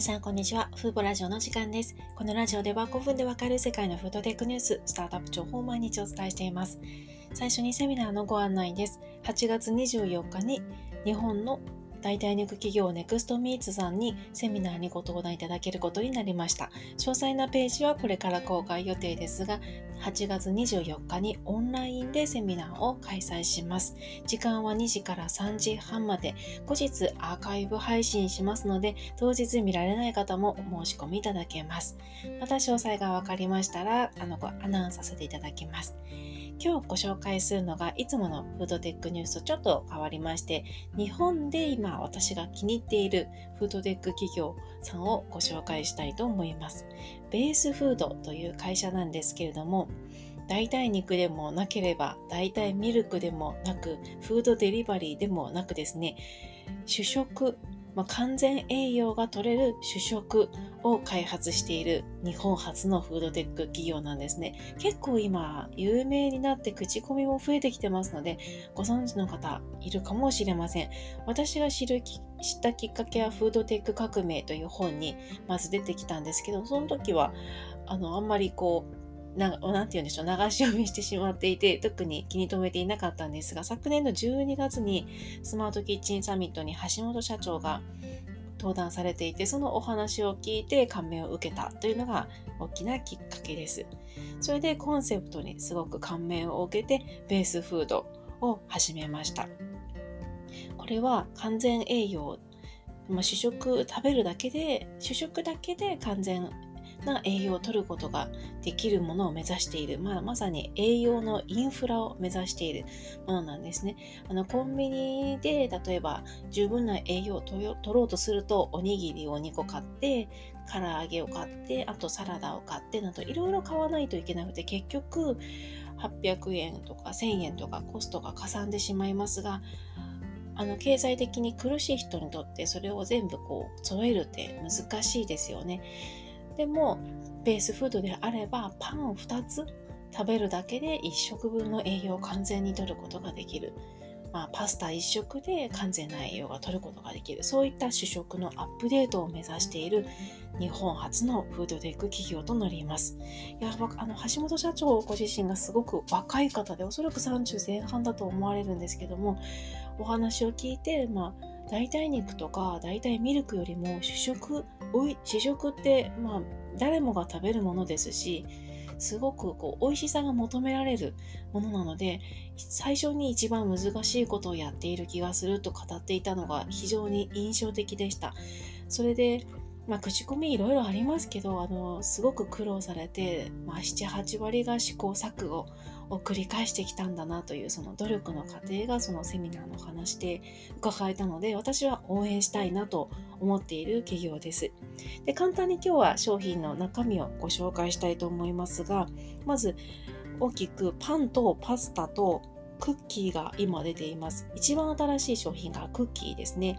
皆さん、こんにちは。フーボラジオの時間です。このラジオでは5分でわかる世界のフードテックニュース、スタートアップ情報を毎日お伝えしています。最初にセミナーのご案内です。8月24日に日本の代替肉企業ネクストミーツさんにセミナーにご登壇いただけることになりました。詳細なページはこれから公開予定ですが、8月24日にオンラインでセミナーを開催します。時間は2時から3時半まで、後日アーカイブ配信しますので、当日見られない方もお申し込みいただけます。また詳細がわかりましたら、あの、アナウンスさせていただきます。今日ご紹介するのがいつものフードテックニュースとちょっと変わりまして日本で今私が気に入っているフードテック企業さんをご紹介したいと思います。ベースフードという会社なんですけれども代替肉でもなければ代替ミルクでもなくフードデリバリーでもなくですね主食まあ、完全栄養が取れる主食を開発している日本初のフードテック企業なんですね。結構今有名になって口コミも増えてきてますのでご存知の方いるかもしれません。私が知る知ったきっかけはフードテック革命という本にまず出てきたんですけどその時はあのあんまりこうなんて言うんでしょう、流し読みしてしまっていて、特に気に留めていなかったんですが、昨年の12月にスマートキッチンサミットに橋本社長が登壇されていて、そのお話を聞いて感銘を受けたというのが大きなきっかけです。それでコンセプトにすごく感銘を受けて、ベースフードを始めました。これは完全栄養、まあ、主食食べるだけで、主食だけで完全な栄養を取ることができるものを目指している、まあ、まさに栄養のインフラを目指しているものなんですね。あのコンビニで例えば十分な栄養を取ろうとするとおにぎりを2個買って唐揚げを買ってあとサラダを買ってなどいろいろ買わないといけなくて結局800円とか1000円とかコストがかさんでしまいますがあの経済的に苦しい人にとってそれを全部こう揃えるって難しいですよね。でもベースフードであればパンを2つ食べるだけで1食分の栄養を完全に摂ることができる。まあ、パスタ1食で完全な栄養が取ることができる。そういった主食のアップデートを目指している日本初のフードテック企業となります。いやあの橋本社長ご自身がすごく若い方で、おそらく30前半だと思われるんですけども、お話を聞いて、まあ、代替肉とか代替ミルクよりも主食おい主食ってまあ誰もが食べるものですしすごくこう美味しさが求められるものなので最初に一番難しいことをやっている気がすると語っていたのが非常に印象的でした。それでまあ、口コミいろいろありますけど、あの、すごく苦労されて、まあ、7、8割が試行錯誤を繰り返してきたんだなという、その努力の過程がそのセミナーの話で伺えたので、私は応援したいなと思っている企業です。で、簡単に今日は商品の中身をご紹介したいと思いますが、まず、大きくパンとパスタとクッキーが今出ています。一番新しい商品がクッキーですね。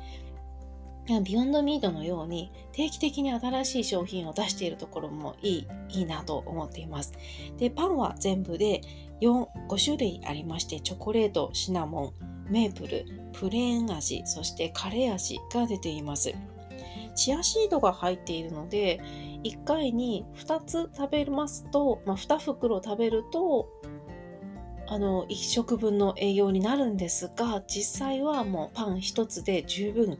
ビヨンドミートのように定期的に新しい商品を出しているところもいい、いいなと思っています。で、パンは全部で4、5種類ありまして、チョコレート、シナモン、メープル、プレーン味、そしてカレー味が出ています。チアシードが入っているので、1回に2つ食べますと、まあ、2袋食べると、あの、1食分の栄養になるんですが、実際はもうパン1つで十分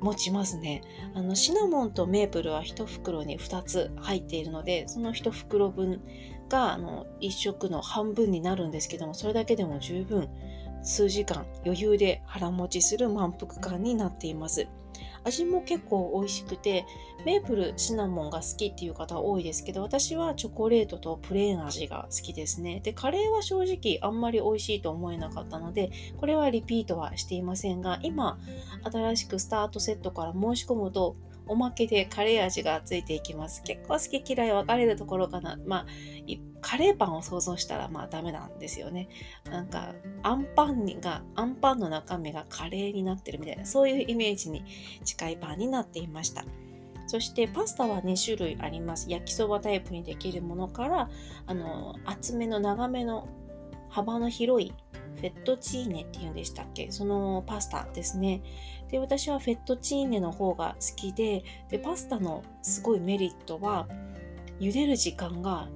持ちますね。あの、シナモンとメープルは1袋に2つ入っているので、その1袋分が、あの、1食の半分になるんですけども、それだけでも十分数時間余裕で腹持ちする満腹感になっています。味も結構美味しくて、メープル、シナモンが好きっていう方多いですけど、私はチョコレートとプレーン味が好きですね。で、カレーは正直あんまり美味しいと思えなかったので、これはリピートはしていませんが、今、新しくスタートセットから申し込むと、おまけでカレー味がついていきます。結構好き嫌い分かれるところかな。まあ、カレーパンを想像したらまあダメなんですよね。なんか、アンパンが、アンパンの中身がカレーになってるみたいな、そういうイメージに近いパンになっていました。そしてパスタは2種類あります。焼きそばタイプにできるものから、あの、厚めの長めの幅の広いフェットチーネっていうんでしたっけ？そのパスタですね。で、私はフェットチーネの方が好きで、で、パスタのすごいメリットは、茹でる時間が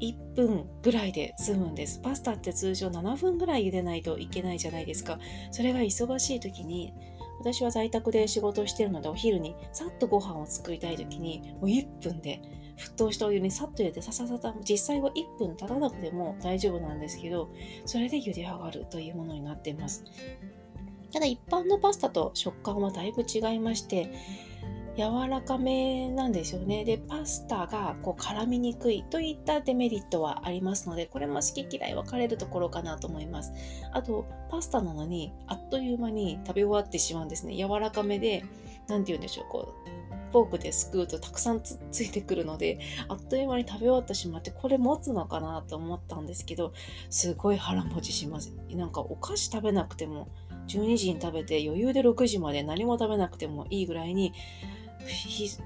1分ぐらいで済むんです。パスタって通常7分ぐらい茹でないといけないじゃないですか。それが忙しい時に、私は在宅で仕事をしてるのでお昼にさっとご飯を作りたい時にもう1分で沸騰したお湯にさっと入れてささささ実際は1分経たなくても大丈夫なんですけどそれで茹で上がるというものになっていますただ一般のパスタと食感はだいぶ違いまして柔らかめなんですよね。で、パスタがこう絡みにくいといったデメリットはありますので、これも好き嫌い分かれるところかなと思います。あと、パスタなのにあっという間に食べ終わってしまうんですね。柔らかめで、何て言うんでしょう、こう、フォークですくうとたくさんつついてくるのであっという間に食べ終わってしまってこれ持つのかなと思ったんですけどすごい腹持ちします。なんかお菓子食べなくても12時に食べて余裕で6時まで何も食べなくてもいいぐらいに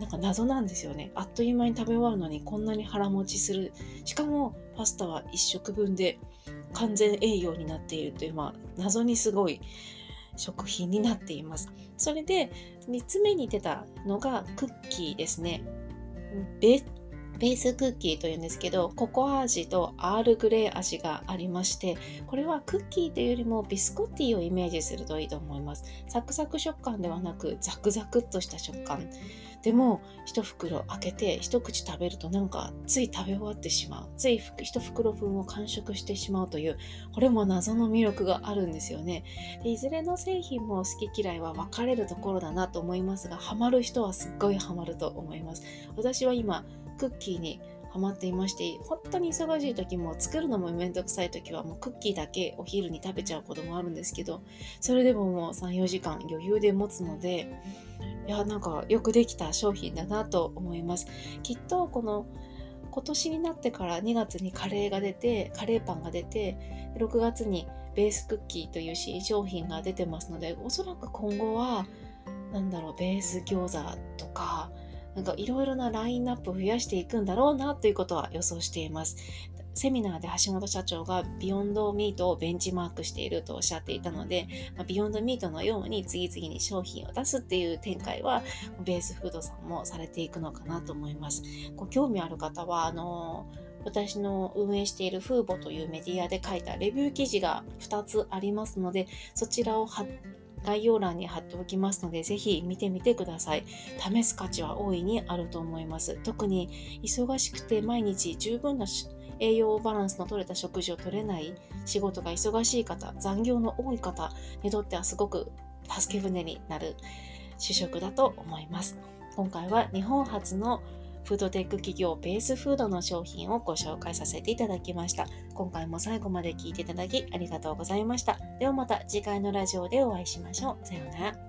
なんか謎なんですよね。あっという間に食べ終わるのにこんなに腹持ちする。しかもパスタは1食分で完全栄養になっているという、まあ、謎にすごい食品になっています。それで3つ目に出たのがクッキーですね。ベースクッキーというんですけどココア味とアールグレー味がありましてこれはクッキーというよりもビスコッティをイメージするといいと思います。サクサク食感ではなくザクザクっとした食感。でも一袋開けて一口食べるとなんかつい食べ終わってしまう。つい一袋分を完食してしまうというこれも謎の魅力があるんですよね。でいずれの製品も好き嫌いは分かれるところだなと思いますがハマる人はすっごいハマると思います。私は今クッキーにハマっていまして本当に忙しい時も作るのもめんどくさい時はもうクッキーだけお昼に食べちゃうこともあるんですけどそれでももう34時間余裕で持つのでいやなんかよくできた商品だなと思います。きっとこの今年になってから2月にカレーが出てカレーパンが出て6月にベースクッキーという新商品が出てますのでおそらく今後は何だろうベース餃子とかなんかいろいろなラインナップを増やしていくんだろうなということは予想しています。セミナーで橋本社長がビヨンドミートをベンチマークしているとおっしゃっていたので、ま、ビヨンドミートのように次々に商品を出すっていう展開はベースフードさんもされていくのかなと思います。ご興味ある方は、あの私の運営しているフーボというメディアで書いたレビュー記事が2つありますので、そちらを貼って概要欄に貼っておきますので、ぜひ見てみてください。試す価値は大いにあると思います。特に忙しくて毎日十分な栄養バランスの取れた食事を取れない仕事が忙しい方、残業の多い方にとってはすごく助け舟になる主食だと思います。今回は日本初のフードテック企業ベースフードの商品をご紹介させていただきました。今回も最後まで聴いていただきありがとうございました。ではまた次回のラジオでお会いしましょう。さようなら。